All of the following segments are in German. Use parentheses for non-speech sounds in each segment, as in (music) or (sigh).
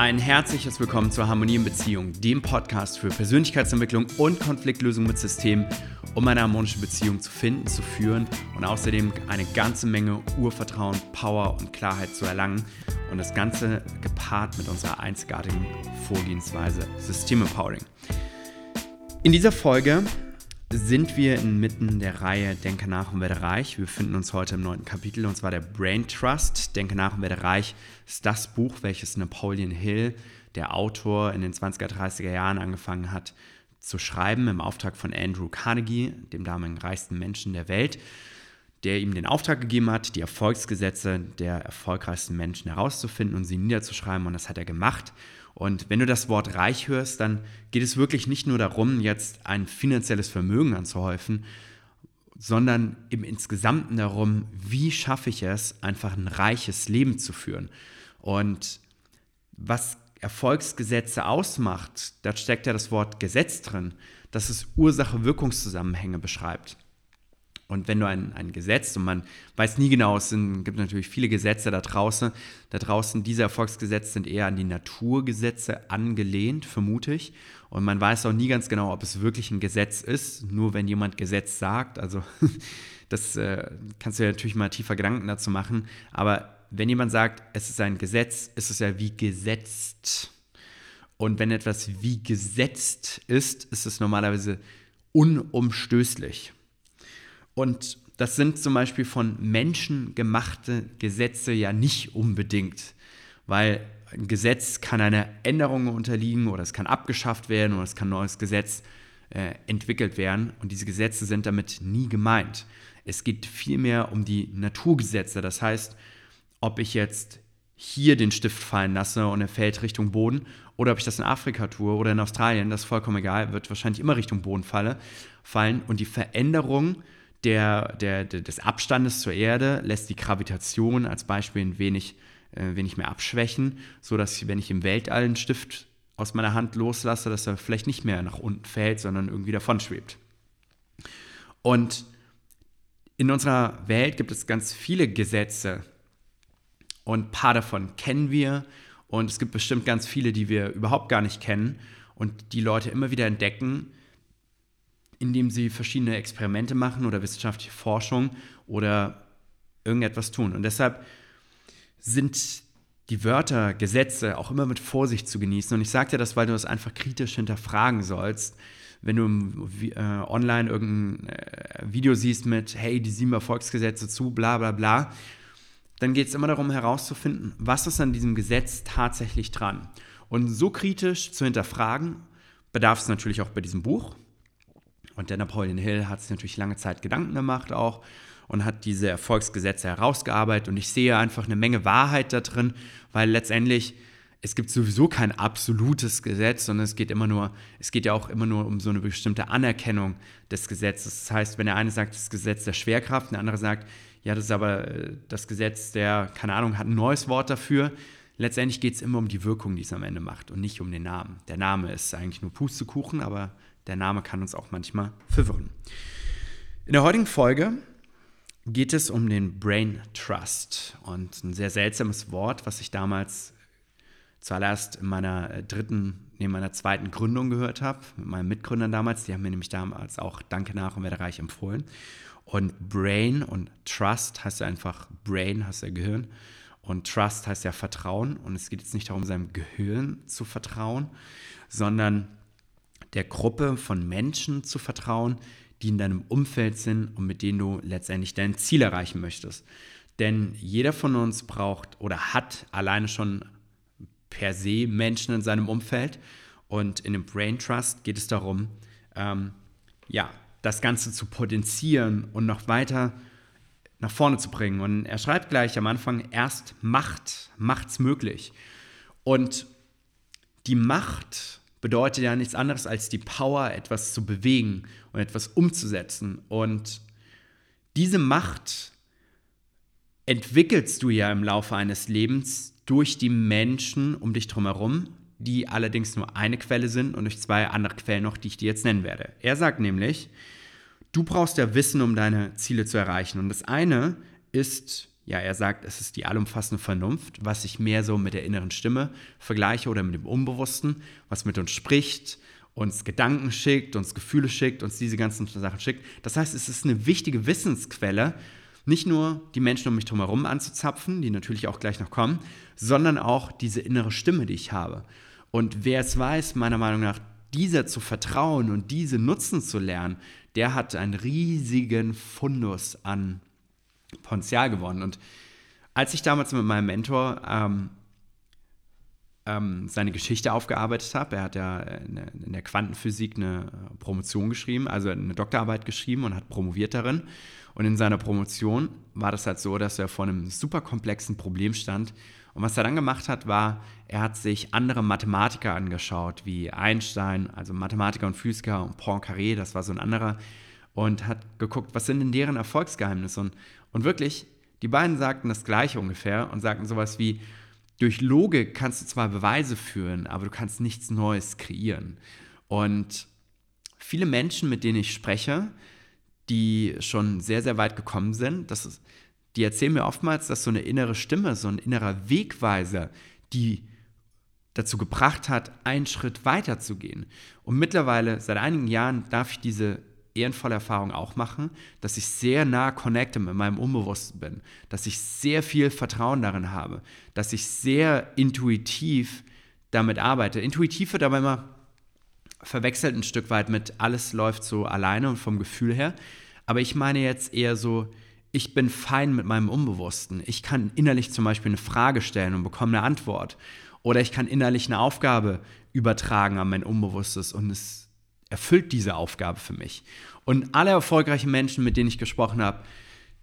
Ein herzliches Willkommen zur Harmonie in Beziehung, dem Podcast für Persönlichkeitsentwicklung und Konfliktlösung mit Systemen, um eine harmonische Beziehung zu finden, zu führen und außerdem eine ganze Menge Urvertrauen, Power und Klarheit zu erlangen und das Ganze gepaart mit unserer einzigartigen Vorgehensweise System Empowering. In dieser Folge sind wir inmitten der Reihe Denke nach und werde reich. Wir befinden uns heute im neunten Kapitel und zwar der Brain Trust. Denke nach und werde reich ist das Buch, welches Napoleon Hill, der Autor, in den 20er, 30er Jahren angefangen hat zu schreiben im Auftrag von Andrew Carnegie, dem damaligen reichsten Menschen der Welt, der ihm den Auftrag gegeben hat, die Erfolgsgesetze der erfolgreichsten Menschen herauszufinden und sie niederzuschreiben und das hat er gemacht. Und wenn du das Wort reich hörst, dann geht es wirklich nicht nur darum, jetzt ein finanzielles Vermögen anzuhäufen, sondern im Insgesamten darum, wie schaffe ich es, einfach ein reiches Leben zu führen. Und was Erfolgsgesetze ausmacht, da steckt ja das Wort Gesetz drin, dass es Ursache-Wirkungszusammenhänge beschreibt. Und wenn du ein, ein Gesetz, und man weiß nie genau, es sind, gibt natürlich viele Gesetze da draußen, da draußen, diese Erfolgsgesetze sind eher an die Naturgesetze angelehnt, vermute ich. Und man weiß auch nie ganz genau, ob es wirklich ein Gesetz ist, nur wenn jemand Gesetz sagt. Also (laughs) das äh, kannst du ja natürlich mal tiefer Gedanken dazu machen. Aber wenn jemand sagt, es ist ein Gesetz, ist es ja wie gesetzt. Und wenn etwas wie gesetzt ist, ist es normalerweise unumstößlich. Und das sind zum Beispiel von Menschen gemachte Gesetze ja nicht unbedingt, weil ein Gesetz kann einer Änderung unterliegen oder es kann abgeschafft werden oder es kann ein neues Gesetz äh, entwickelt werden. Und diese Gesetze sind damit nie gemeint. Es geht vielmehr um die Naturgesetze, das heißt, ob ich jetzt hier den Stift fallen lasse und er fällt Richtung Boden oder ob ich das in Afrika tue oder in Australien, das ist vollkommen egal, wird wahrscheinlich immer Richtung Boden falle, fallen. Und die Veränderung der, der, der, des Abstandes zur Erde lässt die Gravitation als Beispiel ein wenig, äh, wenig mehr abschwächen, sodass wenn ich im Weltall einen Stift aus meiner Hand loslasse, dass er vielleicht nicht mehr nach unten fällt, sondern irgendwie davon schwebt. Und in unserer Welt gibt es ganz viele Gesetze und ein paar davon kennen wir und es gibt bestimmt ganz viele, die wir überhaupt gar nicht kennen und die Leute immer wieder entdecken, indem sie verschiedene Experimente machen oder wissenschaftliche Forschung oder irgendetwas tun. Und deshalb sind die Wörter, Gesetze auch immer mit Vorsicht zu genießen. Und ich sage dir das, weil du das einfach kritisch hinterfragen sollst. Wenn du äh, online irgendein äh, Video siehst mit, hey, die sieben Erfolgsgesetze zu, bla bla bla, dann geht es immer darum herauszufinden, was ist an diesem Gesetz tatsächlich dran. Und so kritisch zu hinterfragen, bedarf es natürlich auch bei diesem Buch. Und der Napoleon Hill hat sich natürlich lange Zeit Gedanken gemacht auch und hat diese Erfolgsgesetze herausgearbeitet. Und ich sehe einfach eine Menge Wahrheit da drin, weil letztendlich es gibt sowieso kein absolutes Gesetz, sondern es geht immer nur, es geht ja auch immer nur um so eine bestimmte Anerkennung des Gesetzes. Das heißt, wenn der eine sagt, das Gesetz der Schwerkraft, der andere sagt, ja, das ist aber äh, das Gesetz der, keine Ahnung, hat ein neues Wort dafür. Letztendlich geht es immer um die Wirkung, die es am Ende macht und nicht um den Namen. Der Name ist eigentlich nur Pustekuchen, aber der Name kann uns auch manchmal verwirren. In der heutigen Folge geht es um den Brain Trust und ein sehr seltsames Wort, was ich damals zuallererst in meiner äh, dritten, neben meiner zweiten Gründung gehört habe, mit meinen Mitgründern damals. Die haben mir nämlich damals auch Danke nach und werde reich empfohlen. Und Brain und Trust heißt ja einfach Brain, heißt ja Gehirn. Und Trust heißt ja Vertrauen. Und es geht jetzt nicht darum, seinem Gehirn zu vertrauen, sondern der Gruppe von Menschen zu vertrauen, die in deinem Umfeld sind und mit denen du letztendlich dein Ziel erreichen möchtest. Denn jeder von uns braucht oder hat alleine schon per se Menschen in seinem Umfeld. Und in dem Brain Trust geht es darum, ähm, ja, das Ganze zu potenzieren und noch weiter nach vorne zu bringen. Und er schreibt gleich am Anfang, erst Macht, macht's möglich. Und die Macht bedeutet ja nichts anderes als die Power, etwas zu bewegen und etwas umzusetzen. Und diese Macht entwickelst du ja im Laufe eines Lebens durch die Menschen um dich herum, die allerdings nur eine Quelle sind und durch zwei andere Quellen noch, die ich dir jetzt nennen werde. Er sagt nämlich, du brauchst ja Wissen, um deine Ziele zu erreichen. Und das eine ist ja, er sagt, es ist die allumfassende Vernunft, was ich mehr so mit der inneren Stimme vergleiche oder mit dem Unbewussten, was mit uns spricht, uns Gedanken schickt, uns Gefühle schickt, uns diese ganzen Sachen schickt. Das heißt, es ist eine wichtige Wissensquelle, nicht nur die Menschen um mich herum anzuzapfen, die natürlich auch gleich noch kommen, sondern auch diese innere Stimme, die ich habe. Und wer es weiß, meiner Meinung nach, dieser zu vertrauen und diese nutzen zu lernen, der hat einen riesigen Fundus an Potenzial gewonnen. Und als ich damals mit meinem Mentor ähm, ähm, seine Geschichte aufgearbeitet habe, er hat ja in der Quantenphysik eine Promotion geschrieben, also eine Doktorarbeit geschrieben und hat promoviert darin. Und in seiner Promotion war das halt so, dass er vor einem super komplexen Problem stand. Und was er dann gemacht hat, war, er hat sich andere Mathematiker angeschaut, wie Einstein, also Mathematiker und Physiker und Poincaré, das war so ein anderer, und hat geguckt, was sind denn deren Erfolgsgeheimnisse. Und, und wirklich, die beiden sagten das Gleiche ungefähr und sagten sowas wie, durch Logik kannst du zwar Beweise führen, aber du kannst nichts Neues kreieren. Und viele Menschen, mit denen ich spreche, die schon sehr, sehr weit gekommen sind, das ist, die erzählen mir oftmals, dass so eine innere Stimme, so ein innerer Wegweiser, die dazu gebracht hat, einen Schritt weiter zu gehen. Und mittlerweile, seit einigen Jahren, darf ich diese ehrenvolle Erfahrung auch machen, dass ich sehr nah connecte mit meinem Unbewussten bin, dass ich sehr viel Vertrauen darin habe, dass ich sehr intuitiv damit arbeite. Intuitiv wird aber immer verwechselt ein Stück weit mit alles läuft so alleine und vom Gefühl her. Aber ich meine jetzt eher so, ich bin fein mit meinem Unbewussten. Ich kann innerlich zum Beispiel eine Frage stellen und bekomme eine Antwort. Oder ich kann innerlich eine Aufgabe übertragen an mein Unbewusstes und es erfüllt diese Aufgabe für mich. Und alle erfolgreichen Menschen, mit denen ich gesprochen habe,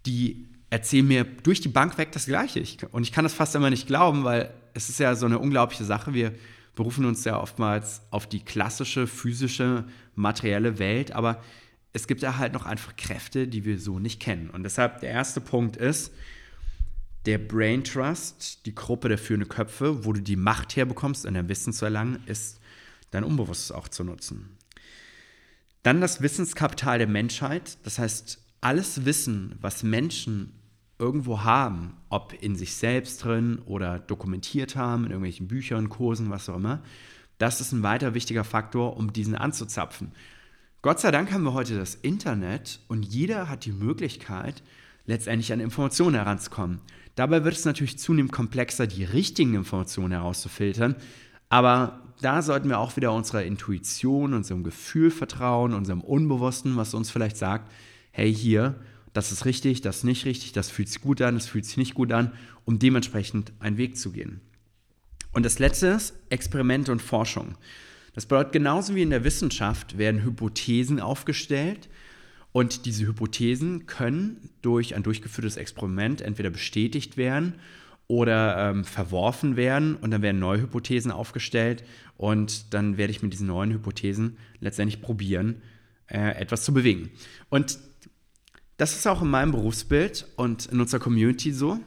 die erzählen mir durch die Bank weg das Gleiche. Ich, und ich kann das fast immer nicht glauben, weil es ist ja so eine unglaubliche Sache. Wir berufen uns ja oftmals auf die klassische, physische, materielle Welt, aber es gibt ja halt noch einfach Kräfte, die wir so nicht kennen. Und deshalb der erste Punkt ist, der Brain Trust, die Gruppe der führenden Köpfe, wo du die Macht herbekommst, ein Wissen zu erlangen, ist dein Unbewusstes auch zu nutzen. Dann das Wissenskapital der Menschheit, das heißt, alles Wissen, was Menschen irgendwo haben, ob in sich selbst drin oder dokumentiert haben, in irgendwelchen Büchern, Kursen, was auch immer, das ist ein weiter wichtiger Faktor, um diesen anzuzapfen. Gott sei Dank haben wir heute das Internet und jeder hat die Möglichkeit, letztendlich an Informationen heranzukommen. Dabei wird es natürlich zunehmend komplexer, die richtigen Informationen herauszufiltern, aber da sollten wir auch wieder unserer Intuition, unserem Gefühl vertrauen, unserem Unbewussten, was uns vielleicht sagt, hey hier, das ist richtig, das ist nicht richtig, das fühlt sich gut an, das fühlt sich nicht gut an, um dementsprechend einen Weg zu gehen. Und das letzte ist Experimente und Forschung. Das bedeutet, genauso wie in der Wissenschaft werden Hypothesen aufgestellt und diese Hypothesen können durch ein durchgeführtes Experiment entweder bestätigt werden oder ähm, verworfen werden und dann werden neue Hypothesen aufgestellt und dann werde ich mit diesen neuen Hypothesen letztendlich probieren, äh, etwas zu bewegen. Und das ist auch in meinem Berufsbild und in unserer Community so,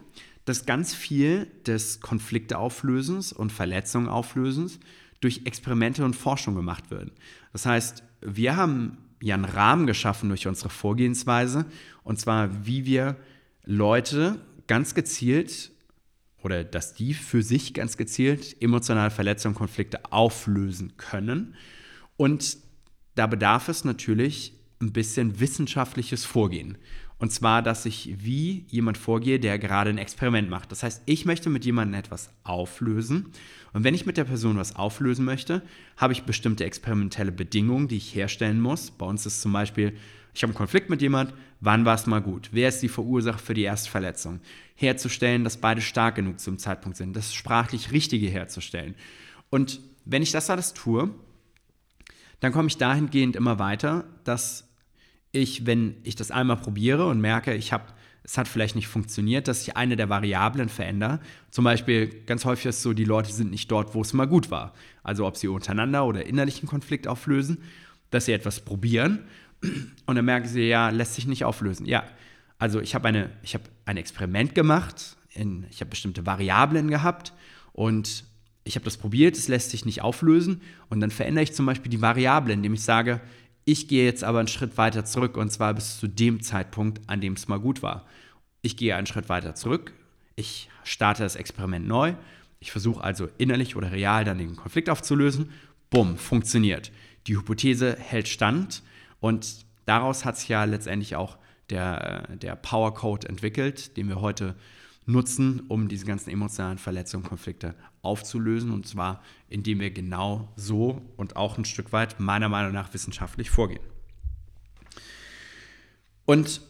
dass ganz viel des Konflikteauflösens und Verletzungen auflösens durch Experimente und Forschung gemacht wird. Das heißt, wir haben ja einen Rahmen geschaffen durch unsere Vorgehensweise und zwar, wie wir Leute ganz gezielt oder dass die für sich ganz gezielt emotionale Verletzungen, Konflikte auflösen können. Und da bedarf es natürlich ein bisschen wissenschaftliches Vorgehen. Und zwar, dass ich wie jemand vorgehe, der gerade ein Experiment macht. Das heißt, ich möchte mit jemandem etwas auflösen. Und wenn ich mit der Person was auflösen möchte, habe ich bestimmte experimentelle Bedingungen, die ich herstellen muss. Bei uns ist zum Beispiel, ich habe einen Konflikt mit jemand, wann war es mal gut? Wer ist die Verursacher für die erste Verletzung? Herzustellen, dass beide stark genug zum Zeitpunkt sind, das sprachlich Richtige herzustellen. Und wenn ich das alles tue, dann komme ich dahingehend immer weiter, dass ich, wenn ich das einmal probiere und merke, ich habe, es hat vielleicht nicht funktioniert, dass ich eine der Variablen verändere. Zum Beispiel, ganz häufig ist es so, die Leute sind nicht dort, wo es mal gut war. Also ob sie untereinander oder innerlichen Konflikt auflösen, dass sie etwas probieren (clears throat) und dann merken sie, ja, lässt sich nicht auflösen. Ja, also ich habe eine, ich ein Experiment gemacht, in, ich habe bestimmte Variablen gehabt und ich habe das probiert, es lässt sich nicht auflösen und dann verändere ich zum Beispiel die Variable, indem ich sage, ich gehe jetzt aber einen Schritt weiter zurück und zwar bis zu dem Zeitpunkt, an dem es mal gut war. ich gehe einen Schritt weiter zurück, ich starte das Experiment neu, ich versuche also innerlich oder real dann den Konflikt aufzulösen, bumm, funktioniert. Die Hypothese hält stand und daraus hat sich ja letztendlich auch der, der Power Code entwickelt, den wir heute nutzen, um diese ganzen emotionalen Verletzungen, Konflikte aufzulösen. Und zwar, indem wir genau so und auch ein Stück weit meiner Meinung nach wissenschaftlich vorgehen. Und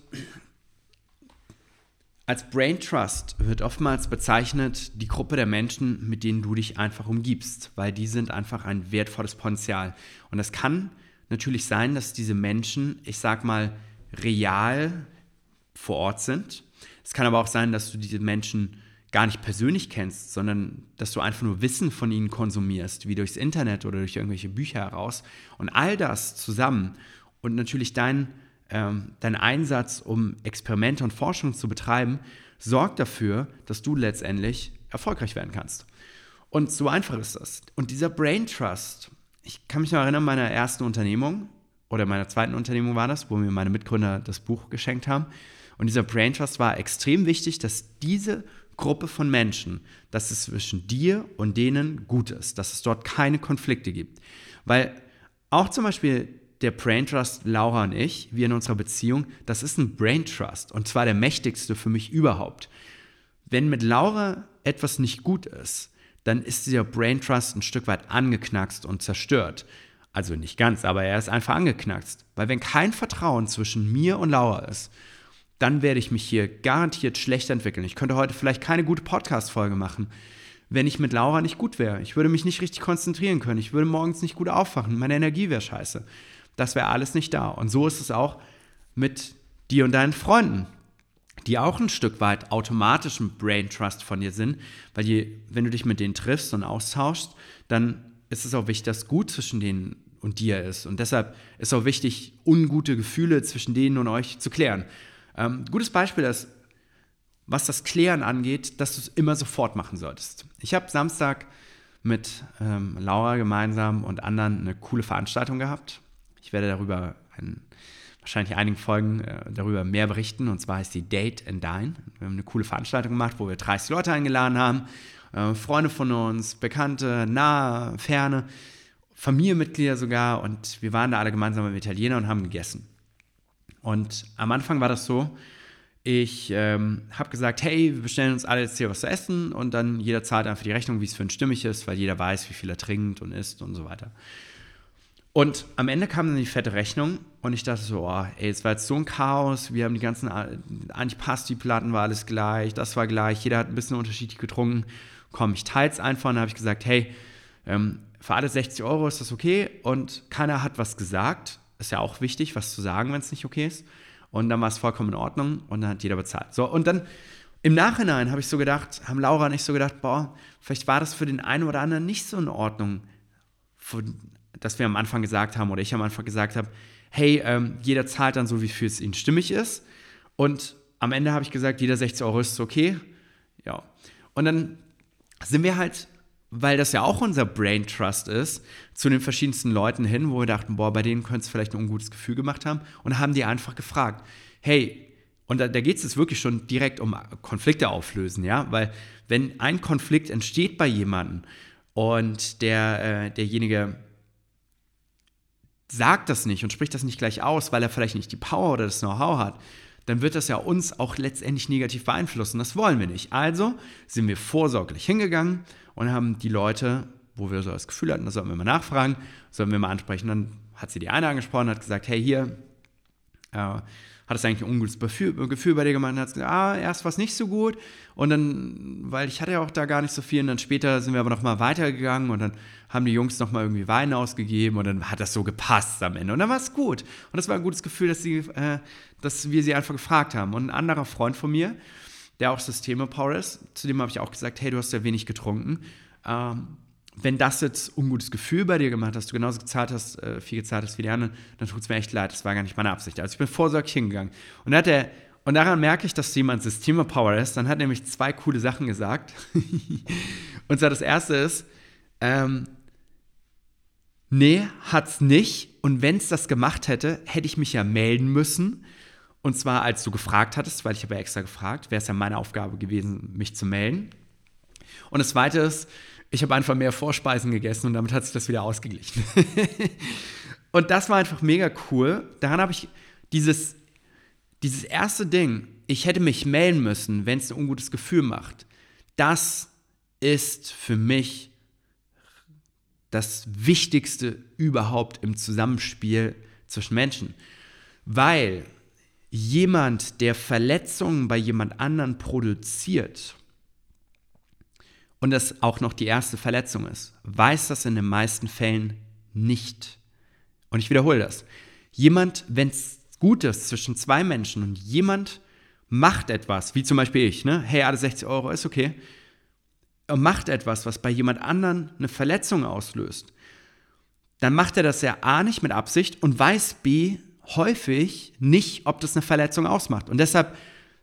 als Brain Trust wird oftmals bezeichnet die Gruppe der Menschen, mit denen du dich einfach umgibst, weil die sind einfach ein wertvolles Potenzial. Und es kann natürlich sein, dass diese Menschen, ich sag mal, real vor Ort sind. Es kann aber auch sein, dass du diese Menschen gar nicht persönlich kennst, sondern dass du einfach nur Wissen von ihnen konsumierst, wie durchs Internet oder durch irgendwelche Bücher heraus. Und all das zusammen und natürlich dein, ähm, dein Einsatz, um Experimente und Forschung zu betreiben, sorgt dafür, dass du letztendlich erfolgreich werden kannst. Und so einfach ist das. Und dieser Brain Trust, ich kann mich noch erinnern, meiner ersten Unternehmung oder meiner zweiten Unternehmung war das, wo mir meine Mitgründer das Buch geschenkt haben. Und dieser Brain Trust war extrem wichtig, dass diese Gruppe von Menschen, dass es zwischen dir und denen gut ist, dass es dort keine Konflikte gibt. Weil auch zum Beispiel der Brain Trust, Laura und ich, wir in unserer Beziehung, das ist ein Brain Trust und zwar der mächtigste für mich überhaupt. Wenn mit Laura etwas nicht gut ist, dann ist dieser Brain Trust ein Stück weit angeknackst und zerstört. Also nicht ganz, aber er ist einfach angeknackst. Weil wenn kein Vertrauen zwischen mir und Laura ist, dann werde ich mich hier garantiert schlecht entwickeln. Ich könnte heute vielleicht keine gute Podcast-Folge machen, wenn ich mit Laura nicht gut wäre. Ich würde mich nicht richtig konzentrieren können. Ich würde morgens nicht gut aufwachen. Meine Energie wäre scheiße. Das wäre alles nicht da. Und so ist es auch mit dir und deinen Freunden, die auch ein Stück weit automatisch ein Brain Trust von dir sind, weil je, wenn du dich mit denen triffst und austauschst, dann ist es auch wichtig, dass gut zwischen denen und dir ist. Und deshalb ist auch wichtig, ungute Gefühle zwischen denen und euch zu klären. Ähm, gutes Beispiel ist, was das Klären angeht, dass du es immer sofort machen solltest. Ich habe Samstag mit ähm, Laura gemeinsam und anderen eine coole Veranstaltung gehabt. Ich werde darüber ein, wahrscheinlich einigen Folgen äh, darüber mehr berichten. Und zwar heißt die Date and Dine. Wir haben eine coole Veranstaltung gemacht, wo wir 30 Leute eingeladen haben. Äh, Freunde von uns, Bekannte, nahe, ferne, Familienmitglieder sogar. Und wir waren da alle gemeinsam mit Italiener und haben gegessen. Und am Anfang war das so, ich ähm, habe gesagt, hey, wir bestellen uns alle jetzt hier was zu essen und dann jeder zahlt einfach die Rechnung, wie es für ihn stimmig ist, weil jeder weiß, wie viel er trinkt und isst und so weiter. Und am Ende kam dann die fette Rechnung und ich dachte so, oh, ey, es war jetzt so ein Chaos, wir haben die ganzen, eigentlich passt die Platten, war alles gleich, das war gleich, jeder hat ein bisschen unterschiedlich getrunken. Komm, ich teile es einfach und dann habe ich gesagt, hey, ähm, für alle 60 Euro ist das okay und keiner hat was gesagt ist ja auch wichtig, was zu sagen, wenn es nicht okay ist. Und dann war es vollkommen in Ordnung und dann hat jeder bezahlt. So, und dann im Nachhinein habe ich so gedacht, haben Laura und ich so gedacht, boah, vielleicht war das für den einen oder anderen nicht so in Ordnung, dass wir am Anfang gesagt haben oder ich am Anfang gesagt habe, hey, ähm, jeder zahlt dann so, wie für es ihnen stimmig ist. Und am Ende habe ich gesagt, jeder 60 Euro ist okay. Ja. Und dann sind wir halt weil das ja auch unser Brain Trust ist, zu den verschiedensten Leuten hin, wo wir dachten, boah, bei denen könnte es vielleicht ein ungutes Gefühl gemacht haben und haben die einfach gefragt, hey, und da, da geht es jetzt wirklich schon direkt um Konflikte auflösen, ja, weil wenn ein Konflikt entsteht bei jemandem und der, äh, derjenige sagt das nicht und spricht das nicht gleich aus, weil er vielleicht nicht die Power oder das Know-how hat, dann wird das ja uns auch letztendlich negativ beeinflussen. Das wollen wir nicht. Also sind wir vorsorglich hingegangen und haben die Leute, wo wir so das Gefühl hatten, das sollten wir mal nachfragen, sollten wir mal ansprechen. Dann hat sie die eine angesprochen, hat gesagt, hey, hier, äh, hat es eigentlich ein ungutes Gefühl, bei dir gemacht? Und hat gesagt, ah, erst war es nicht so gut. Und dann, weil ich hatte ja auch da gar nicht so viel, und dann später sind wir aber nochmal weitergegangen und dann haben die Jungs nochmal irgendwie Wein ausgegeben und dann hat das so gepasst am Ende. Und dann war es gut. Und das war ein gutes Gefühl, dass, sie, äh, dass wir sie einfach gefragt haben. Und ein anderer Freund von mir, der auch Systeme-Power ist. Zudem habe ich auch gesagt, hey, du hast ja wenig getrunken. Ähm, wenn das jetzt ungutes Gefühl bei dir gemacht hat, dass du genauso gezahlt hast, äh, viel gezahlt hast wie die anderen, dann tut es mir echt leid. Das war gar nicht meine Absicht. Also ich bin vorsorglich hingegangen. Und, hat er, und daran merke ich, dass jemand Systeme-Power ist. Dann hat er nämlich zwei coole Sachen gesagt. (laughs) und zwar das erste ist, ähm, nee, hat's nicht. Und wenn es das gemacht hätte, hätte ich mich ja melden müssen Und zwar, als du gefragt hattest, weil ich habe ja extra gefragt, wäre es ja meine Aufgabe gewesen, mich zu melden. Und das Zweite ist, ich habe einfach mehr Vorspeisen gegessen und damit hat sich das wieder ausgeglichen. (laughs) und das war einfach mega cool. Daran habe ich dieses, dieses erste Ding, ich hätte mich melden müssen, wenn es ein ungutes Gefühl macht. Das ist für mich das Wichtigste überhaupt im Zusammenspiel zwischen Menschen. Weil jemand, der Verletzungen bei jemand anderen produziert und das auch noch die erste Verletzung ist, weiß das in den meisten Fällen nicht. Und ich wiederhole das. Jemand, wenn es gut ist zwischen zwei Menschen und jemand macht etwas, wie zum Beispiel ich, ne? hey, alle 60 Euro ist okay, und macht etwas, was bei jemand anderen eine Verletzung auslöst, dann macht er das ja A nicht mit Absicht und weiß B häufig nicht, ob das eine Verletzung ausmacht. Und deshalb,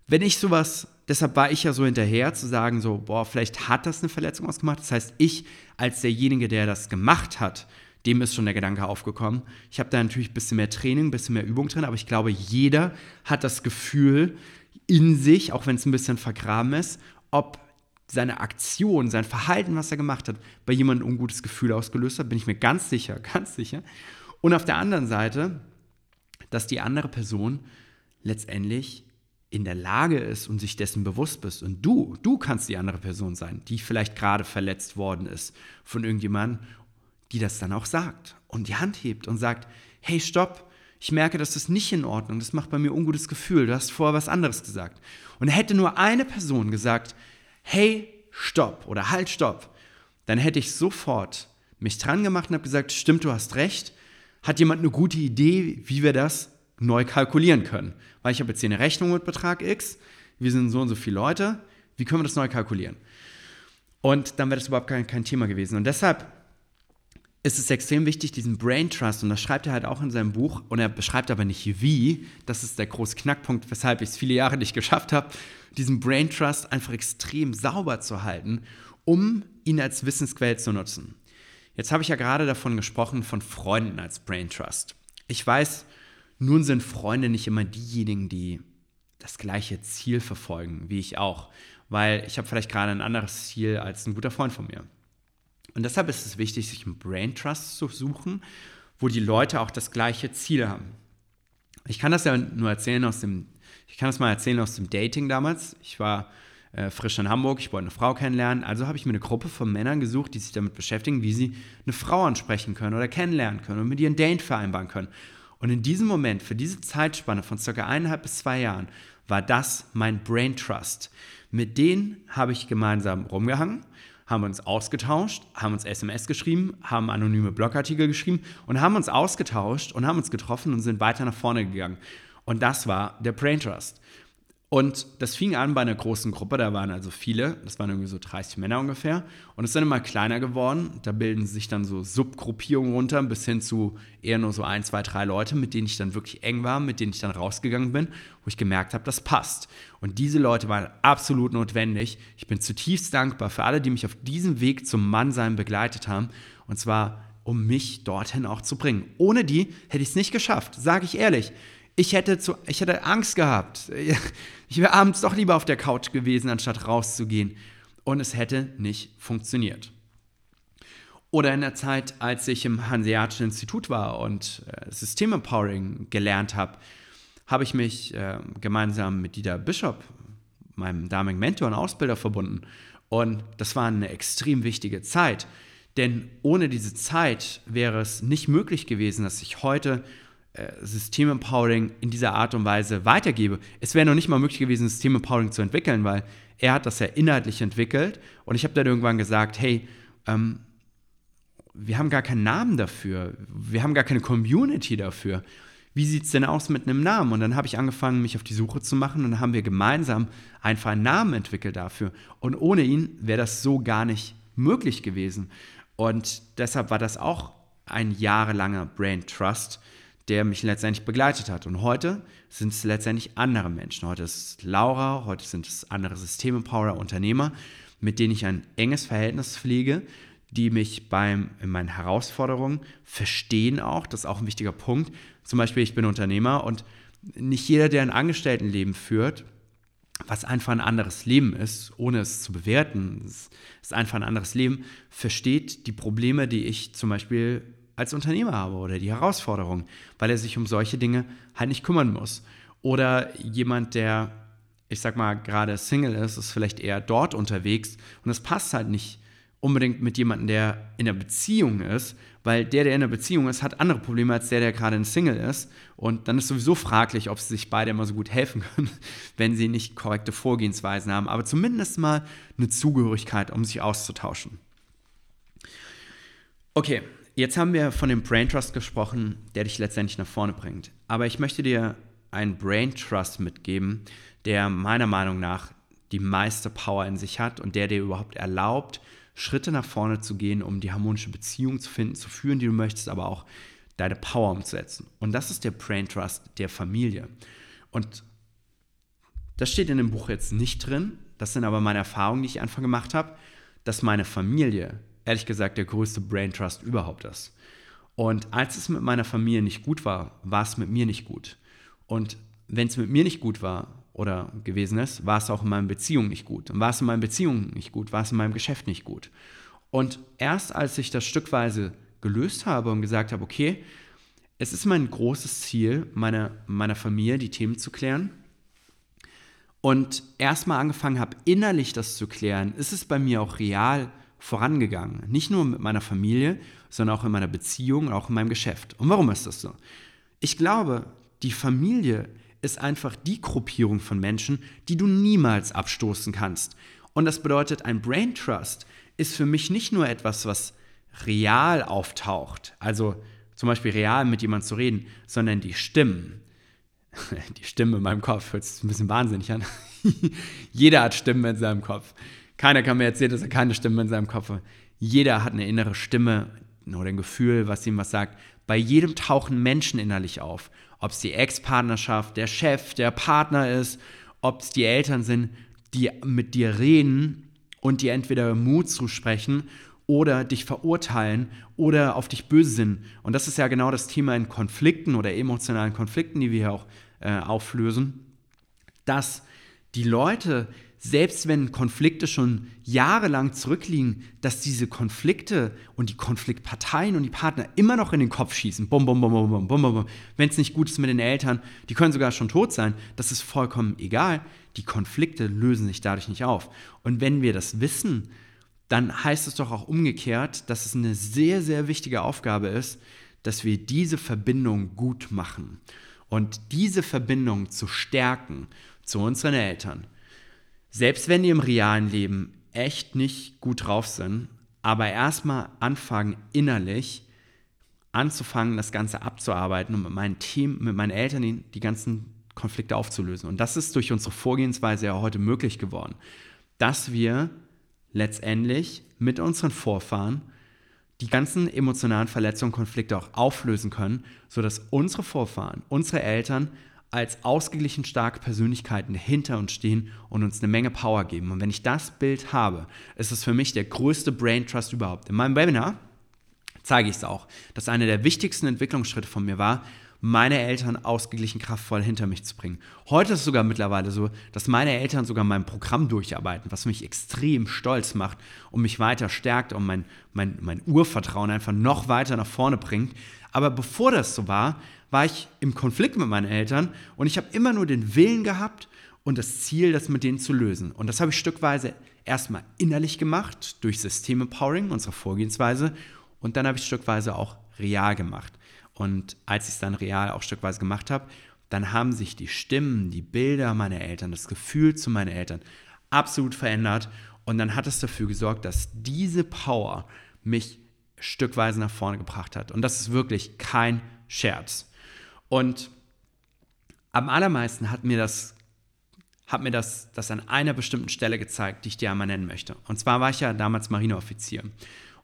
wenn ich sowas, deshalb war ich ja so hinterher zu sagen, so, boah, vielleicht hat das eine Verletzung ausgemacht. Das heißt, ich als derjenige, der das gemacht hat, dem ist schon der Gedanke aufgekommen. Ich habe da natürlich ein bisschen mehr Training, ein bisschen mehr Übung drin, aber ich glaube, jeder hat das Gefühl in sich, auch wenn es ein bisschen vergraben ist, ob seine Aktion, sein Verhalten, was er gemacht hat, bei jemandem ein ungutes Gefühl ausgelöst hat, bin ich mir ganz sicher, (laughs) ganz sicher. Und auf der anderen Seite, dass die andere Person letztendlich in der Lage ist und sich dessen bewusst bist. Und du, du kannst die andere Person sein, die vielleicht gerade verletzt worden ist von irgendjemandem, die das dann auch sagt und die Hand hebt und sagt, hey, stopp, ich merke, das ist nicht in Ordnung, das macht bei mir ungutes Gefühl, du hast vorher was anderes gesagt. Und hätte nur eine Person gesagt, hey, stopp oder halt, stopp, dann hätte ich sofort mich dran gemacht und habe gesagt, stimmt, du hast recht. Hat jemand eine gute Idee, wie wir das neu kalkulieren können? Weil ich habe jetzt hier eine Rechnung mit Betrag X, wir sind so und so viele Leute, wie können wir das neu kalkulieren? Und dann wäre das überhaupt kein, kein Thema gewesen. Und deshalb ist es extrem wichtig, diesen Brain Trust, und das schreibt er halt auch in seinem Buch, und er beschreibt aber nicht wie, das ist der große Knackpunkt, weshalb ich es viele Jahre nicht geschafft habe, diesen Brain Trust einfach extrem sauber zu halten, um ihn als Wissensquelle zu nutzen. Jetzt habe ich ja gerade davon gesprochen, von Freunden als Brain Trust. Ich weiß, nun sind Freunde nicht immer diejenigen, die das gleiche Ziel verfolgen, wie ich auch, weil ich habe vielleicht gerade ein anderes Ziel als ein guter Freund von mir. Und deshalb ist es wichtig, sich einen Brain Trust zu suchen, wo die Leute auch das gleiche Ziel haben. Ich kann das ja nur erzählen aus dem, ich kann das mal erzählen aus dem Dating damals. Ich war äh, frisch in Hamburg, ich wollte eine Frau kennenlernen, also habe ich mir eine Gruppe von Männern gesucht, die sich damit beschäftigen, wie sie eine Frau ansprechen können oder kennenlernen können und mit ihr ein Date vereinbaren können. Und in diesem Moment, für diese Zeitspanne von circa eineinhalb bis zwei Jahren, war das mein Brain Trust. Mit denen habe ich gemeinsam rumgehangen haben uns ausgetauscht, haben uns SMS geschrieben, haben anonyme Blogartikel geschrieben und haben uns ausgetauscht und haben uns getroffen und sind weiter nach vorne gegangen. Und das war der Brain Trust. Und das fing an bei einer großen Gruppe, da waren also viele, das waren irgendwie so 30 Männer ungefähr. Und es ist dann immer kleiner geworden. Da bilden sich dann so Subgruppierungen runter, bis hin zu eher nur so ein, zwei, drei Leute, mit denen ich dann wirklich eng war, mit denen ich dann rausgegangen bin, wo ich gemerkt habe, das passt. Und diese Leute waren absolut notwendig. Ich bin zutiefst dankbar für alle, die mich auf diesem Weg zum Mannsein begleitet haben. Und zwar, um mich dorthin auch zu bringen. Ohne die hätte ich es nicht geschafft, sage ich ehrlich. Ich hätte, zu, ich hätte Angst gehabt. Ich wäre abends doch lieber auf der Couch gewesen, anstatt rauszugehen. Und es hätte nicht funktioniert. Oder in der Zeit, als ich im Hanseatischen Institut war und äh, Systemempowering gelernt habe, habe ich mich äh, gemeinsam mit Dieter Bishop, meinem damaligen Mentor und Ausbilder, verbunden. Und das war eine extrem wichtige Zeit. Denn ohne diese Zeit wäre es nicht möglich gewesen, dass ich heute Systemempowering in dieser Art und Weise weitergebe. Es wäre noch nicht mal möglich gewesen, Systemempowering zu entwickeln, weil er hat das ja inhaltlich entwickelt und ich habe dann irgendwann gesagt, hey, ähm, wir haben gar keinen Namen dafür, wir haben gar keine Community dafür. Wie sieht es denn aus mit einem Namen? Und dann habe ich angefangen, mich auf die Suche zu machen und dann haben wir gemeinsam einfach einen Namen entwickelt dafür. Und ohne ihn wäre das so gar nicht möglich gewesen. Und deshalb war das auch ein jahrelanger Brain Trust, der mich letztendlich begleitet hat. Und heute sind es letztendlich andere Menschen. Heute ist Laura, heute sind es andere Systemempower, Unternehmer, mit denen ich ein enges Verhältnis pflege, die mich beim, in meinen Herausforderungen verstehen auch. Das ist auch ein wichtiger Punkt. Zum Beispiel, ich bin Unternehmer und nicht jeder, der ein Angestelltenleben führt, was einfach ein anderes Leben ist, ohne es zu bewerten, es ist einfach ein anderes Leben, versteht die Probleme, die ich zum Beispiel als Unternehmer habe oder die Herausforderungen, weil er sich um solche Dinge halt nicht kümmern muss. Oder jemand, der, ich sag mal, gerade Single ist, ist vielleicht eher dort unterwegs und es passt halt nicht unbedingt mit jemandem, der in einer Beziehung ist, weil der, der in einer Beziehung ist, hat andere Probleme als der, der gerade ein Single ist. Und dann ist sowieso fraglich, ob sie sich beide immer so gut helfen können, (laughs) wenn sie nicht korrekte Vorgehensweisen haben. Aber zumindest mal eine Zugehörigkeit, um sich auszutauschen. Okay, jetzt haben wir von dem Brain Trust gesprochen, der dich letztendlich nach vorne bringt. Aber ich möchte dir einen Brain Trust mitgeben, der meiner Meinung nach die meiste Power in sich hat und der dir überhaupt erlaubt, Schritte nach vorne zu gehen, um die harmonische Beziehung zu finden, zu führen, die du möchtest, aber auch deine Power umzusetzen. Und das ist der Brain Trust der Familie. Und das steht in dem Buch jetzt nicht drin. Das sind aber meine Erfahrungen, die ich einfach gemacht habe, dass meine Familie, ehrlich gesagt, der größte Brain Trust überhaupt ist. Und als es mit meiner Familie nicht gut war, war es mit mir nicht gut. Und wenn es mit mir nicht gut war, oder gewesen ist, war es auch in meinen Beziehungen nicht gut. Und war es in meinen Beziehungen nicht gut, war es in meinem Geschäft nicht gut. Und erst als ich das stückweise gelöst habe und gesagt habe, okay, es ist mein großes Ziel, meine, meiner Familie die Themen zu klären. Und erstmal angefangen habe, innerlich das zu klären, ist es bei mir auch real vorangegangen. Nicht nur mit meiner Familie, sondern auch in meiner Beziehung und auch in meinem Geschäft. Und warum ist das so? Ich glaube, die Familie ist einfach die Gruppierung von Menschen, die du niemals abstoßen kannst. Und das bedeutet, ein Brain Trust ist für mich nicht nur etwas, was real auftaucht, also zum Beispiel real mit jemandem zu reden, sondern die Stimmen. (laughs) Die Stimme in meinem Kopf hört sich ein bisschen wahnsinnig an. (laughs) Jeder hat Stimmen in seinem Kopf. Keiner kann mir erzählen, dass er keine Stimme in seinem Kopf hat. Jeder hat eine innere Stimme oder ein Gefühl, was ihm was sagt. Bei jedem tauchen Menschen innerlich auf ob es die Ex-Partnerschaft, der Chef, der Partner ist, ob es die Eltern sind, die mit dir reden und dir entweder Mut zusprechen oder dich verurteilen oder auf dich böse sind. Und das ist ja genau das Thema in Konflikten oder emotionalen Konflikten, die wir hier auch äh, auflösen, dass die Leute selbst wenn Konflikte schon jahrelang zurückliegen, dass diese Konflikte und die Konfliktparteien und die Partner immer noch in den Kopf schießen. Bum, bum, bum, bum, bum, bum, bum. Wenn es nicht gut ist mit den Eltern, die können sogar schon tot sein. Das ist vollkommen egal. Die Konflikte lösen sich dadurch nicht auf. Und wenn wir das wissen, dann heißt es doch auch umgekehrt, dass es eine sehr, sehr wichtige Aufgabe ist, dass wir diese Verbindung gut machen. Und diese Verbindung zu stärken zu unseren Eltern, selbst wenn die im realen Leben echt nicht gut drauf sind, aber erstmal anfangen innerlich anzufangen, das Ganze abzuarbeiten und mit meinem Team, mit meinen Eltern die, ganzen Konflikte aufzulösen. Und das ist durch unsere Vorgehensweise ja heute möglich geworden, dass wir letztendlich mit unseren Vorfahren die ganzen emotionalen Verletzungen, Konflikte auch auflösen können, sodass unsere Vorfahren, unsere Eltern als ausgeglichen starke Persönlichkeiten hinter uns stehen und uns eine Menge Power geben. Und wenn ich das Bild habe, ist es für mich der größte Brain Trust überhaupt. In meinem Webinar zeige ich es auch, dass einer der wichtigsten Entwicklungsschritte von mir war, meine Eltern ausgeglichen kraftvoll hinter mich zu bringen. Heute ist es sogar mittlerweile so, dass meine Eltern sogar mein Programm durcharbeiten, was mich extrem stolz macht und mich weiter stärkt und mein, mein, mein Urvertrauen einfach noch weiter nach vorne bringt. Aber bevor das so war, war ich im Konflikt mit meinen Eltern und ich habe immer nur den Willen gehabt und das Ziel, das mit denen zu lösen. Und das habe ich stückweise erstmal innerlich gemacht durch System-Empowering, unsere Vorgehensweise, und dann habe ich stückweise auch real gemacht. Und als ich es dann real auch stückweise gemacht habe, dann haben sich die Stimmen, die Bilder meiner Eltern, das Gefühl zu meinen Eltern absolut verändert. Und dann hat es dafür gesorgt, dass diese Power mich stückweise nach vorne gebracht hat. Und das ist wirklich kein Scherz. Und am allermeisten hat mir das hat mir das, das an einer bestimmten Stelle gezeigt, die ich dir einmal nennen möchte. Und zwar war ich ja damals Marineoffizier.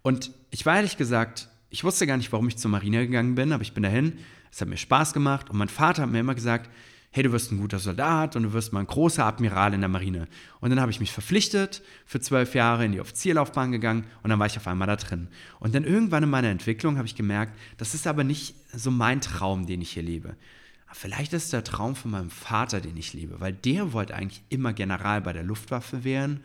Und ich war ehrlich gesagt, ich wusste gar nicht, warum ich zur Marine gegangen bin, aber ich bin dahin. Es hat mir Spaß gemacht und mein Vater hat mir immer gesagt, hey, du wirst ein guter Soldat und du wirst mal ein großer Admiral in der Marine. Und dann habe ich mich verpflichtet, für zwölf Jahre in die Offizierlaufbahn gegangen und dann war ich auf einmal da drin. Und dann irgendwann in meiner Entwicklung habe ich gemerkt, das ist aber nicht so mein Traum, den ich hier lebe. vielleicht ist der Traum von meinem Vater, den ich liebe, weil der wollte eigentlich immer General bei der Luftwaffe werden,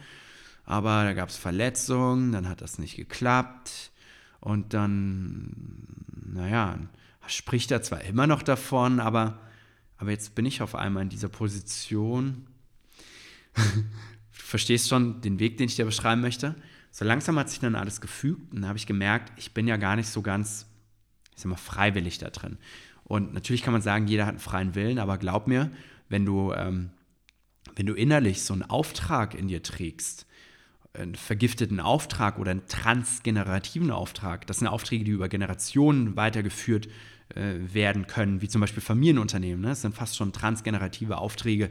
aber da gab es Verletzungen, dann hat das nicht geklappt und dann, naja, spricht er zwar immer noch davon, aber, aber jetzt bin ich auf einmal in dieser Position. (laughs) du verstehst schon den Weg, den ich dir beschreiben möchte. So langsam hat sich dann alles gefügt und dann habe ich gemerkt, ich bin ja gar nicht so ganz, ich sag mal, freiwillig da drin. Und natürlich kann man sagen, jeder hat einen freien Willen, aber glaub mir, wenn du, ähm, wenn du innerlich so einen Auftrag in dir trägst, einen vergifteten Auftrag oder einen transgenerativen Auftrag, das sind Aufträge, die über Generationen weitergeführt äh, werden können, wie zum Beispiel Familienunternehmen. Ne? Das sind fast schon transgenerative Aufträge,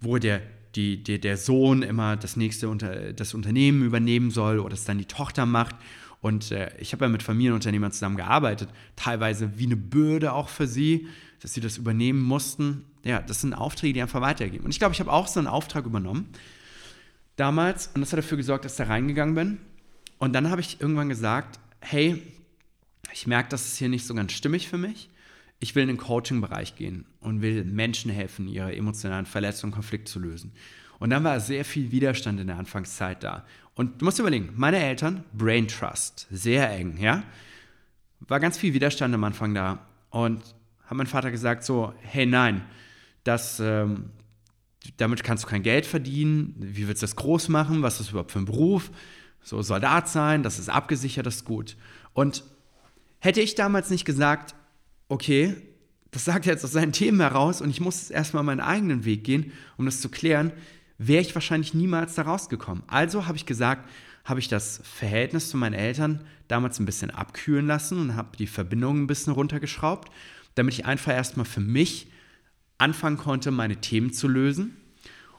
wo der, die, die, der Sohn immer das nächste unter, das Unternehmen übernehmen soll oder es dann die Tochter macht. Und äh, ich habe ja mit Familienunternehmern zusammengearbeitet, teilweise wie eine Bürde auch für sie, dass sie das übernehmen mussten. Ja, das sind Aufträge, die einfach weitergeben. Und ich glaube, ich habe auch so einen Auftrag übernommen damals und das hat dafür gesorgt, dass ich da reingegangen bin. Und dann habe ich irgendwann gesagt, hey, ich merke, das ist hier nicht so ganz stimmig für mich. Ich will in den Coaching-Bereich gehen und will Menschen helfen, ihre emotionalen Verletzungen und Konflikte zu lösen. Und dann war sehr viel Widerstand in der Anfangszeit da. Und du musst überlegen, meine Eltern, Brain Trust, sehr eng, ja, war ganz viel Widerstand am Anfang da. Und hat mein Vater gesagt so, hey nein, das, ähm, damit kannst du kein Geld verdienen, wie willst du das groß machen, was ist das überhaupt für ein Beruf, so Soldat sein, das ist abgesichert, das ist gut. Und hätte ich damals nicht gesagt, okay, das sagt er jetzt aus seinen Themen heraus und ich muss jetzt erstmal meinen eigenen Weg gehen, um das zu klären, wäre ich wahrscheinlich niemals da rausgekommen. Also habe ich gesagt, habe ich das Verhältnis zu meinen Eltern damals ein bisschen abkühlen lassen und habe die Verbindung ein bisschen runtergeschraubt, damit ich einfach erstmal für mich anfangen konnte, meine Themen zu lösen.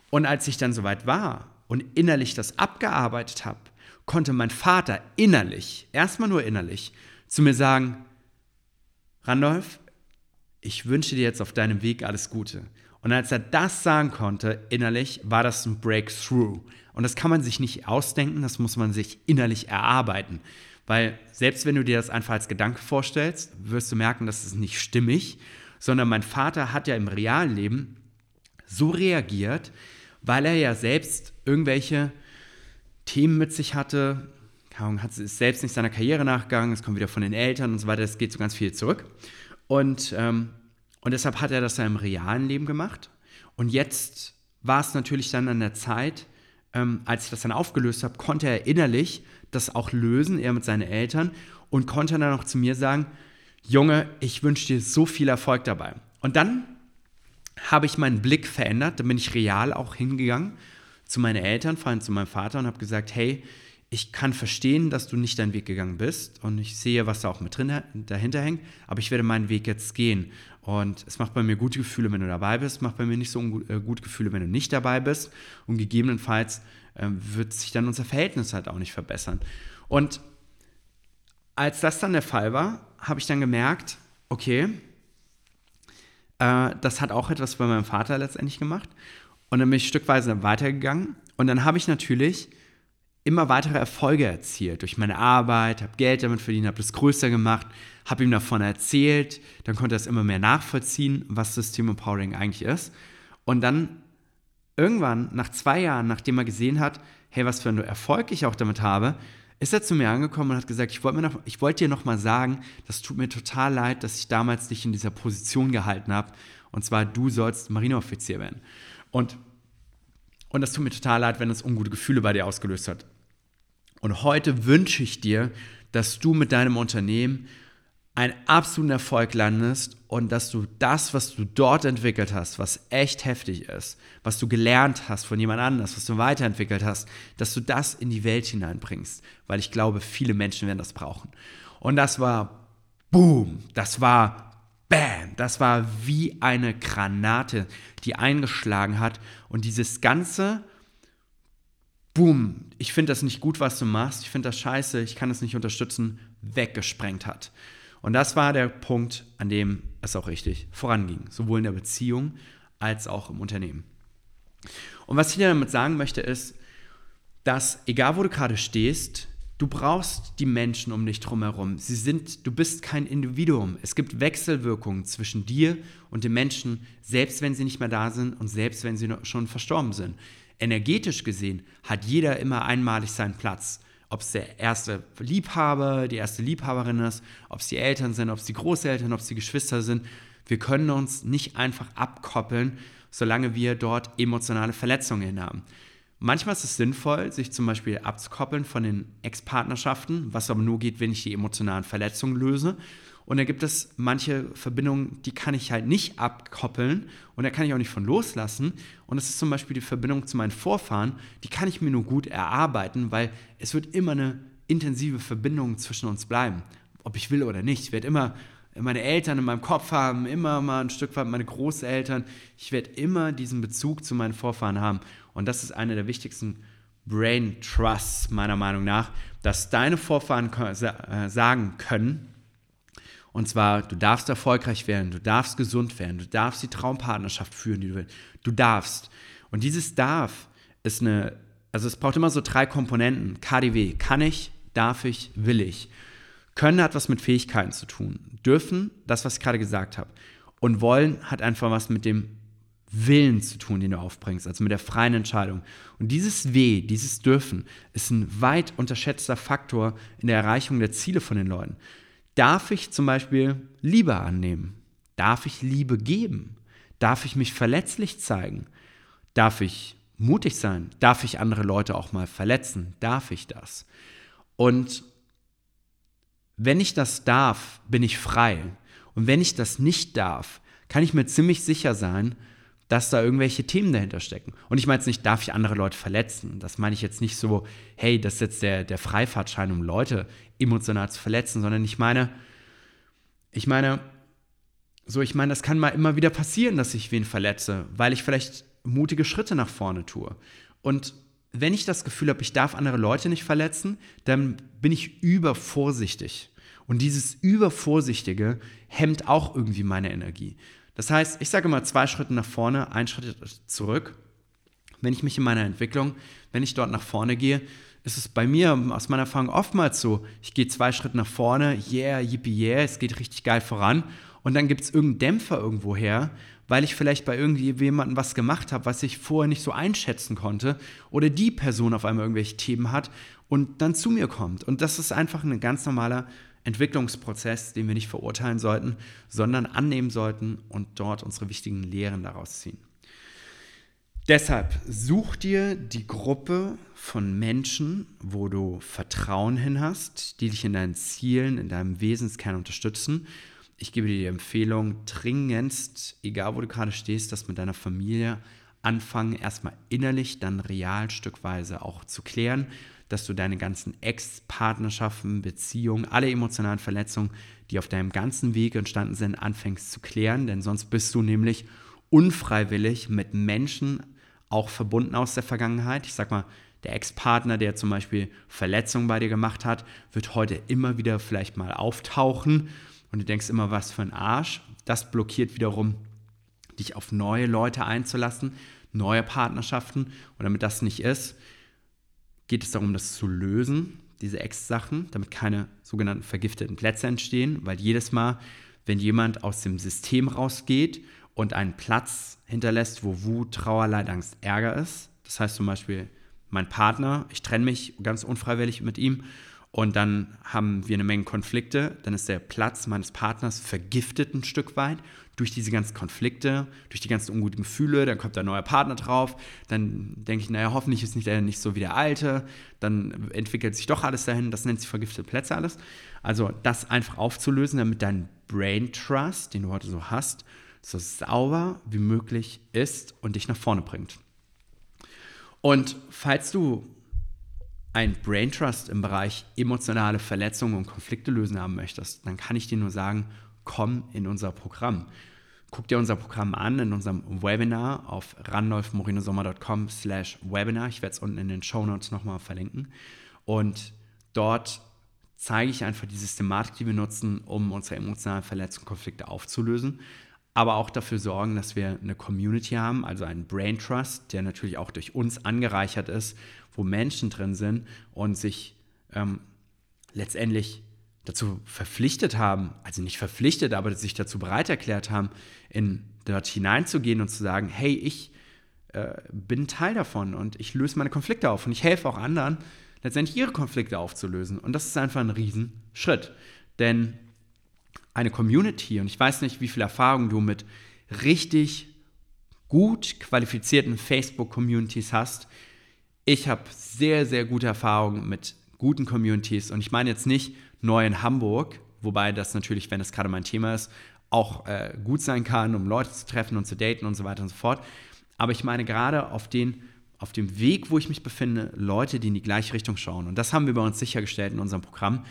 Und als ich dann soweit war und innerlich das abgearbeitet habe, konnte mein Vater innerlich, erstmal nur innerlich, zu mir sagen, Randolph, ich wünsche dir jetzt auf deinem Weg alles Gute. Und als er das sagen konnte, innerlich, war das ein Breakthrough. Und das kann man sich nicht ausdenken, das muss man sich innerlich erarbeiten. Weil selbst wenn du dir das einfach als Gedanke vorstellst, wirst du merken, das ist nicht stimmig, sondern mein Vater hat ja im realen Leben so reagiert, weil er ja selbst irgendwelche Themen mit sich hatte, hat ist selbst nicht seiner Karriere nachgegangen, es kommt wieder von den Eltern und so weiter, es geht so ganz viel zurück. Und, ähm, und deshalb hat er das ja im realen Leben gemacht. Und jetzt war es natürlich dann an der Zeit, ähm, als ich das dann aufgelöst habe, konnte er innerlich das auch lösen, er mit seinen Eltern, und konnte dann auch zu mir sagen, Junge, ich wünsche dir so viel Erfolg dabei. Und dann habe ich meinen Blick verändert, dann bin ich real auch hingegangen zu meinen Eltern, vor allem zu meinem Vater und habe gesagt, hey, ich kann verstehen, dass du nicht deinen Weg gegangen bist und ich sehe, was da auch mit drin dahinter hängt, aber ich werde meinen Weg jetzt gehen. Und es macht bei mir gute Gefühle, wenn du dabei bist, macht bei mir nicht so äh, gute Gefühle, wenn du nicht dabei bist. Und gegebenenfalls äh, wird sich dann unser Verhältnis halt auch nicht verbessern. Und als das dann der Fall war, habe ich dann gemerkt, okay, äh, das hat auch etwas bei meinem Vater letztendlich gemacht. Und dann bin ich stückweise weitergegangen. Und dann habe ich natürlich immer weitere Erfolge erzielt durch meine Arbeit, habe Geld damit verdient, habe das größer gemacht, habe ihm davon erzählt, dann konnte er es immer mehr nachvollziehen, was System Empowering eigentlich ist. Und dann irgendwann, nach zwei Jahren, nachdem er gesehen hat, hey, was für einen Erfolg ich auch damit habe, ist er zu mir angekommen und hat gesagt, ich wollte wollt dir noch mal sagen, das tut mir total leid, dass ich damals dich in dieser Position gehalten habe. Und zwar, du sollst Marineoffizier werden. Und, und das tut mir total leid, wenn es ungute Gefühle bei dir ausgelöst hat. Und heute wünsche ich dir, dass du mit deinem Unternehmen einen absoluten Erfolg landest und dass du das, was du dort entwickelt hast, was echt heftig ist, was du gelernt hast von jemand anders, was du weiterentwickelt hast, dass du das in die Welt hineinbringst, weil ich glaube, viele Menschen werden das brauchen. Und das war Boom, das war Bam, das war wie eine Granate, die eingeschlagen hat. Und dieses ganze Boom, ich finde das nicht gut, was du machst, ich finde das scheiße, ich kann das nicht unterstützen, weggesprengt hat. Und das war der Punkt, an dem es auch richtig voranging, sowohl in der Beziehung als auch im Unternehmen. Und was ich dir damit sagen möchte, ist, dass egal wo du gerade stehst, Du brauchst die Menschen um dich drumherum. Sie sind, du bist kein Individuum. Es gibt Wechselwirkungen zwischen dir und den Menschen, selbst wenn sie nicht mehr da sind und selbst wenn sie schon verstorben sind. Energetisch gesehen hat jeder immer einmalig seinen Platz. Ob es der erste Liebhaber, die erste Liebhaberin ist, ob es die Eltern sind, ob es die Großeltern, ob es die Geschwister sind. Wir können uns nicht einfach abkoppeln, solange wir dort emotionale Verletzungen haben. Manchmal ist es sinnvoll, sich zum Beispiel abzukoppeln von den Ex-Partnerschaften, was aber nur geht, wenn ich die emotionalen Verletzungen löse. Und da gibt es manche Verbindungen, die kann ich halt nicht abkoppeln und da kann ich auch nicht von loslassen. Und das ist zum Beispiel die Verbindung zu meinen Vorfahren, die kann ich mir nur gut erarbeiten, weil es wird immer eine intensive Verbindung zwischen uns bleiben, ob ich will oder nicht. Ich werde immer meine Eltern in meinem Kopf haben, immer mal ein Stück weit meine Großeltern. Ich werde immer diesen Bezug zu meinen Vorfahren haben. Und das ist einer der wichtigsten Brain Trusts meiner Meinung nach, dass deine Vorfahren äh, sagen können, und zwar, du darfst erfolgreich werden, du darfst gesund werden, du darfst die Traumpartnerschaft führen, die du willst. Du darfst. Und dieses darf ist eine, also es braucht immer so drei Komponenten. KDW, kann ich, darf ich, will ich. Können hat was mit Fähigkeiten zu tun. Dürfen, das, was ich gerade gesagt habe. Und wollen hat einfach was mit dem Willen zu tun, den du aufbringst, also mit der freien Entscheidung. Und dieses W, dieses Dürfen, ist ein weit unterschätzter Faktor in der Erreichung der Ziele von den Leuten. Darf ich zum Beispiel Liebe annehmen? Darf ich Liebe geben? Darf ich mich verletzlich zeigen? Darf ich mutig sein? Darf ich andere Leute auch mal verletzen? Darf ich das? Und wenn ich das darf, bin ich frei. Und wenn ich das nicht darf, kann ich mir ziemlich sicher sein, dass da irgendwelche Themen dahinter stecken. Und ich meine jetzt nicht, darf ich andere Leute verletzen? Das meine ich jetzt nicht so, hey, das ist jetzt der, der Freifahrtschein, um Leute emotional zu verletzen, sondern ich meine, ich meine, so, ich meine, das kann mal immer wieder passieren, dass ich wen verletze, weil ich vielleicht mutige Schritte nach vorne tue. Und wenn ich das Gefühl habe, ich darf andere Leute nicht verletzen, dann bin ich übervorsichtig. Und dieses Übervorsichtige hemmt auch irgendwie meine Energie. Das heißt, ich sage immer zwei Schritte nach vorne, ein Schritt zurück. Wenn ich mich in meiner Entwicklung, wenn ich dort nach vorne gehe, ist es bei mir aus meiner Erfahrung oftmals so, ich gehe zwei Schritte nach vorne, yeah, yippie, yeah, es geht richtig geil voran und dann gibt es irgendeinen Dämpfer irgendwo her, weil ich vielleicht bei irgendjemandem was gemacht habe, was ich vorher nicht so einschätzen konnte oder die Person auf einmal irgendwelche Themen hat und dann zu mir kommt. Und das ist einfach ein ganz normaler Entwicklungsprozess, den wir nicht verurteilen sollten, sondern annehmen sollten und dort unsere wichtigen Lehren daraus ziehen. Deshalb such dir die Gruppe von Menschen, wo du Vertrauen hin hast, die dich in deinen Zielen, in deinem Wesenskern unterstützen. Ich gebe dir die Empfehlung, dringendst, egal wo du gerade stehst, das mit deiner Familie anfangen, erstmal innerlich, dann real stückweise auch zu klären dass du deine ganzen Ex-Partnerschaften, Beziehungen, alle emotionalen Verletzungen, die auf deinem ganzen Weg entstanden sind, anfängst zu klären, denn sonst bist du nämlich unfreiwillig mit Menschen auch verbunden aus der Vergangenheit. Ich sag mal, der Ex-Partner, der zum Beispiel Verletzungen bei dir gemacht hat, wird heute immer wieder vielleicht mal auftauchen und du denkst immer, was für ein Arsch. Das blockiert wiederum, dich auf neue Leute einzulassen, neue Partnerschaften. Und damit das nicht ist, geht es darum, das zu lösen, diese Ex-Sachen, damit keine sogenannten vergifteten Plätze entstehen, weil jedes Mal, wenn jemand aus dem System rausgeht und einen Platz hinterlässt, wo Wut, Trauer, Leid, Angst, Ärger ist, das heißt zum Beispiel mein Partner, ich trenne mich ganz unfreiwillig mit ihm und dann haben wir eine Menge Konflikte, dann ist der Platz meines Partners vergiftet ein Stück weit durch diese ganzen Konflikte, durch die ganzen unguten Gefühle, dann kommt ein neuer Partner drauf, dann denke ich, naja, hoffentlich ist nicht der nicht so wie der alte, dann entwickelt sich doch alles dahin, das nennt sich vergiftete Plätze alles. Also das einfach aufzulösen, damit dein Brain Trust, den du heute so hast, so sauber wie möglich ist und dich nach vorne bringt. Und falls du ein Brain Trust im Bereich emotionale Verletzungen und Konflikte lösen haben möchtest, dann kann ich dir nur sagen, komm in unser Programm. Guck dir unser Programm an in unserem Webinar auf randolfmorinosommer.com slash Webinar. Ich werde es unten in den Show Notes nochmal verlinken. Und dort zeige ich einfach die Systematik, die wir nutzen, um unsere emotionalen Verletzungen und Konflikte aufzulösen. Aber auch dafür sorgen, dass wir eine Community haben, also einen Brain Trust, der natürlich auch durch uns angereichert ist, wo Menschen drin sind und sich ähm, letztendlich dazu verpflichtet haben, also nicht verpflichtet, aber sich dazu bereit erklärt haben, in dort hineinzugehen und zu sagen, hey, ich äh, bin Teil davon und ich löse meine Konflikte auf und ich helfe auch anderen, letztendlich ihre Konflikte aufzulösen. Und das ist einfach ein Riesenschritt. Denn eine Community, und ich weiß nicht, wie viel Erfahrung du mit richtig gut qualifizierten Facebook-Communities hast. Ich habe sehr, sehr gute Erfahrungen mit guten Communities und ich meine jetzt nicht neu in Hamburg, wobei das natürlich, wenn es gerade mein Thema ist, auch äh, gut sein kann, um Leute zu treffen und zu daten und so weiter und so fort. Aber ich meine gerade auf, den, auf dem Weg, wo ich mich befinde, Leute, die in die gleiche Richtung schauen. Und das haben wir bei uns sichergestellt in unserem Programm.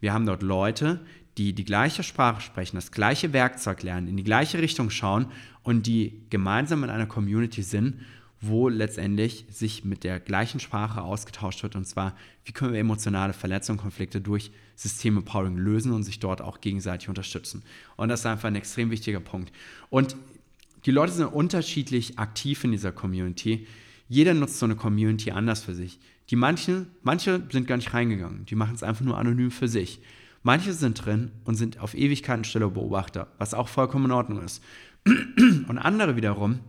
Wir haben dort Leute, die die gleiche Sprache sprechen, das gleiche Werkzeug lernen, in die gleiche Richtung schauen und die gemeinsam in einer Community sind, wo letztendlich sich mit der gleichen Sprache ausgetauscht wird. Und zwar, wie können wir emotionale Verletzungen, Konflikte durch System-Empowering lösen und sich dort auch gegenseitig unterstützen. Und das ist einfach ein extrem wichtiger Punkt. Und die Leute sind unterschiedlich aktiv in dieser Community. Jeder nutzt so eine Community anders für sich. Die manchen, manche sind gar nicht reingegangen, die machen es einfach nur anonym für sich. Manche sind drin und sind auf Ewigkeiten stille Beobachter, was auch vollkommen in Ordnung ist. Und andere wiederum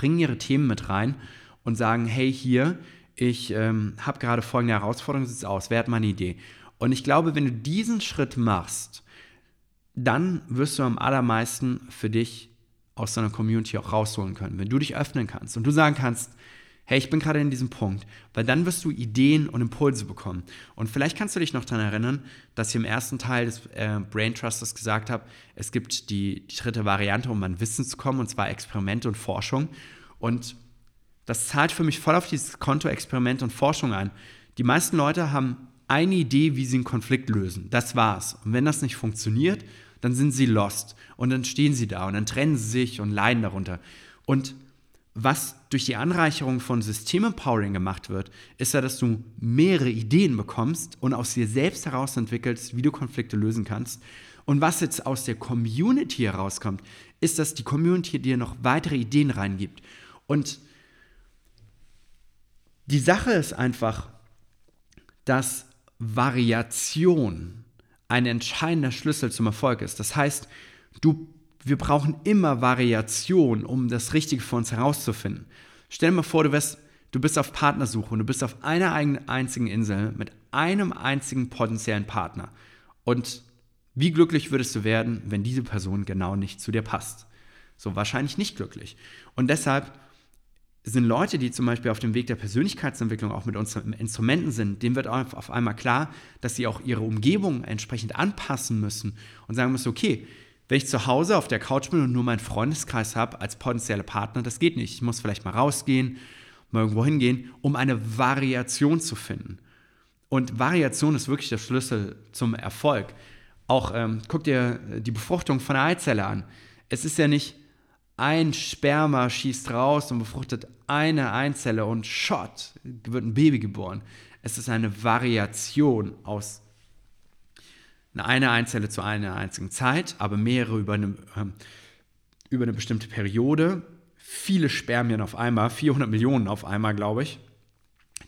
bringen ihre Themen mit rein und sagen, hey, hier, ich ähm, habe gerade folgende Herausforderung, sieht es aus, wer hat meine Idee? Und ich glaube, wenn du diesen Schritt machst, dann wirst du am allermeisten für dich aus deiner Community auch rausholen können. Wenn du dich öffnen kannst und du sagen kannst, hey, ich bin gerade in diesem Punkt, weil dann wirst du Ideen und Impulse bekommen. Und vielleicht kannst du dich noch daran erinnern, dass ich im ersten Teil des äh, Brain Trusters gesagt habe, es gibt die, die dritte Variante, um an Wissen zu kommen, und zwar Experimente und Forschung. Und das zahlt für mich voll auf dieses Konto Experiment und Forschung ein. Die meisten Leute haben eine Idee, wie sie einen Konflikt lösen. Das war's. Und wenn das nicht funktioniert, dann sind sie lost. Und dann stehen sie da und dann trennen sie sich und leiden darunter. Und was durch die Anreicherung von System-Empowering gemacht wird, ist ja, dass du mehrere Ideen bekommst und aus dir selbst heraus entwickelst, wie du Konflikte lösen kannst. Und was jetzt aus der Community herauskommt, ist, dass die Community dir noch weitere Ideen reingibt. Und die Sache ist einfach, dass Variation ein entscheidender Schlüssel zum Erfolg ist. Das heißt, du wir brauchen immer Variation, um das Richtige für uns herauszufinden. Stell dir mal vor, du, wärst, du bist auf Partnersuche und du bist auf einer einzigen Insel mit einem einzigen potenziellen Partner. Und wie glücklich würdest du werden, wenn diese Person genau nicht zu dir passt? So wahrscheinlich nicht glücklich. Und deshalb sind Leute, die zum Beispiel auf dem Weg der Persönlichkeitsentwicklung auch mit unseren Instrumenten sind, denen wird auf einmal klar, dass sie auch ihre Umgebung entsprechend anpassen müssen und sagen müssen, okay, wenn ich zu Hause auf der Couch bin und nur meinen Freundeskreis habe als potenzielle Partner, das geht nicht. Ich muss vielleicht mal rausgehen, mal irgendwo hingehen, um eine Variation zu finden. Und Variation ist wirklich der Schlüssel zum Erfolg. Auch ähm, guck dir die Befruchtung von der Eizelle an. Es ist ja nicht ein Sperma schießt raus und befruchtet eine Eizelle und Shot wird ein Baby geboren. Es ist eine Variation aus eine Einzelle zu einer einzigen Zeit, aber mehrere über eine, ähm, über eine bestimmte Periode. Viele Spermien auf einmal, 400 Millionen auf einmal, glaube ich,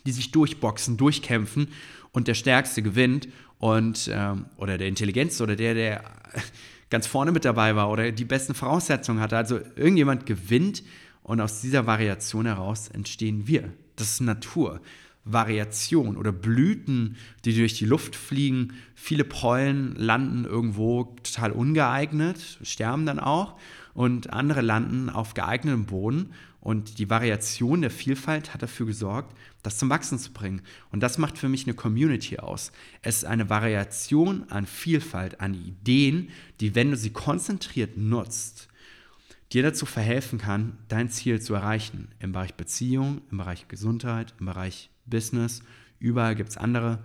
die sich durchboxen, durchkämpfen und der Stärkste gewinnt und ähm, oder der Intelligenz oder der, der (laughs) ganz vorne mit dabei war oder die besten Voraussetzungen hatte. Also irgendjemand gewinnt und aus dieser Variation heraus entstehen wir. Das ist Natur. Variation oder Blüten, die durch die Luft fliegen. Viele Pollen landen irgendwo total ungeeignet, sterben dann auch und andere landen auf geeignetem Boden. Und die Variation der Vielfalt hat dafür gesorgt, das zum Wachsen zu bringen. Und das macht für mich eine Community aus. Es ist eine Variation an Vielfalt, an Ideen, die, wenn du sie konzentriert nutzt, dir dazu verhelfen kann, dein Ziel zu erreichen. Im Bereich Beziehung, im Bereich Gesundheit, im Bereich Business. Überall gibt es andere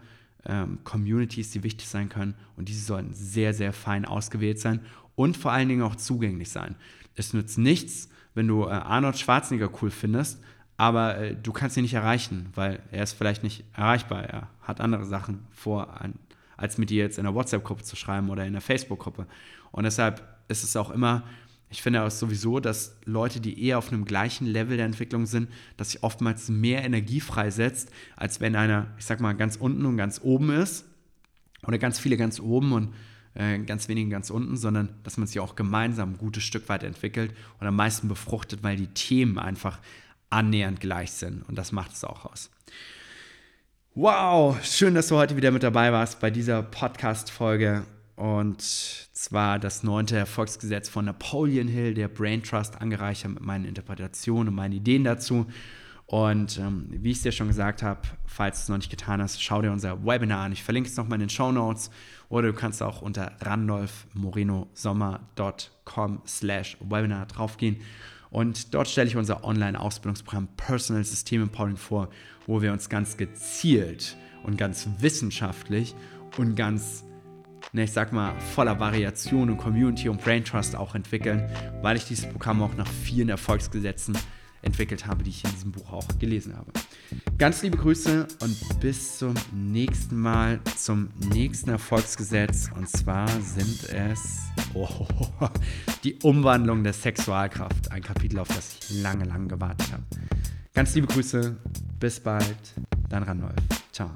ähm, Communities, die wichtig sein können und diese sollten sehr, sehr fein ausgewählt sein und vor allen Dingen auch zugänglich sein. Es nützt nichts, wenn du äh, Arnold Schwarzenegger cool findest, aber äh, du kannst ihn nicht erreichen, weil er ist vielleicht nicht erreichbar. Er hat andere Sachen vor, an, als mit dir jetzt in einer WhatsApp-Gruppe zu schreiben oder in einer Facebook-Gruppe. Und deshalb ist es auch immer ich finde auch sowieso, dass Leute, die eher auf einem gleichen Level der Entwicklung sind, dass sich oftmals mehr Energie freisetzt, als wenn einer, ich sag mal, ganz unten und ganz oben ist. oder ganz viele ganz oben und äh, ganz wenige ganz unten, sondern dass man sich auch gemeinsam ein gutes Stück weit entwickelt und am meisten befruchtet, weil die Themen einfach annähernd gleich sind. Und das macht es auch aus. Wow, schön, dass du heute wieder mit dabei warst bei dieser Podcast-Folge. Und zwar das neunte Erfolgsgesetz von Napoleon Hill, der Brain Trust, angereichert mit meinen Interpretationen und meinen Ideen dazu. Und ähm, wie ich es dir schon gesagt habe, falls du es noch nicht getan hast, schau dir unser Webinar an. Ich verlinke es nochmal in den Show Notes oder du kannst auch unter randolfmorinosommer.com slash Webinar draufgehen. Und dort stelle ich unser Online-Ausbildungsprogramm Personal System Empowering vor, wo wir uns ganz gezielt und ganz wissenschaftlich und ganz, ne, ich sag mal, voller Variation und Community und Brain Trust auch entwickeln, weil ich dieses Programm auch nach vielen Erfolgsgesetzen entwickelt habe, die ich in diesem Buch auch gelesen habe. Ganz liebe Grüße und bis zum nächsten Mal, zum nächsten Erfolgsgesetz. Und zwar sind es oh, (laughs) die Umwandlung der Sexualkraft. Ein Kapitel, auf das ich lange, lange gewartet habe. Ganz liebe Grüße, bis bald, dein Ranolf. Ciao.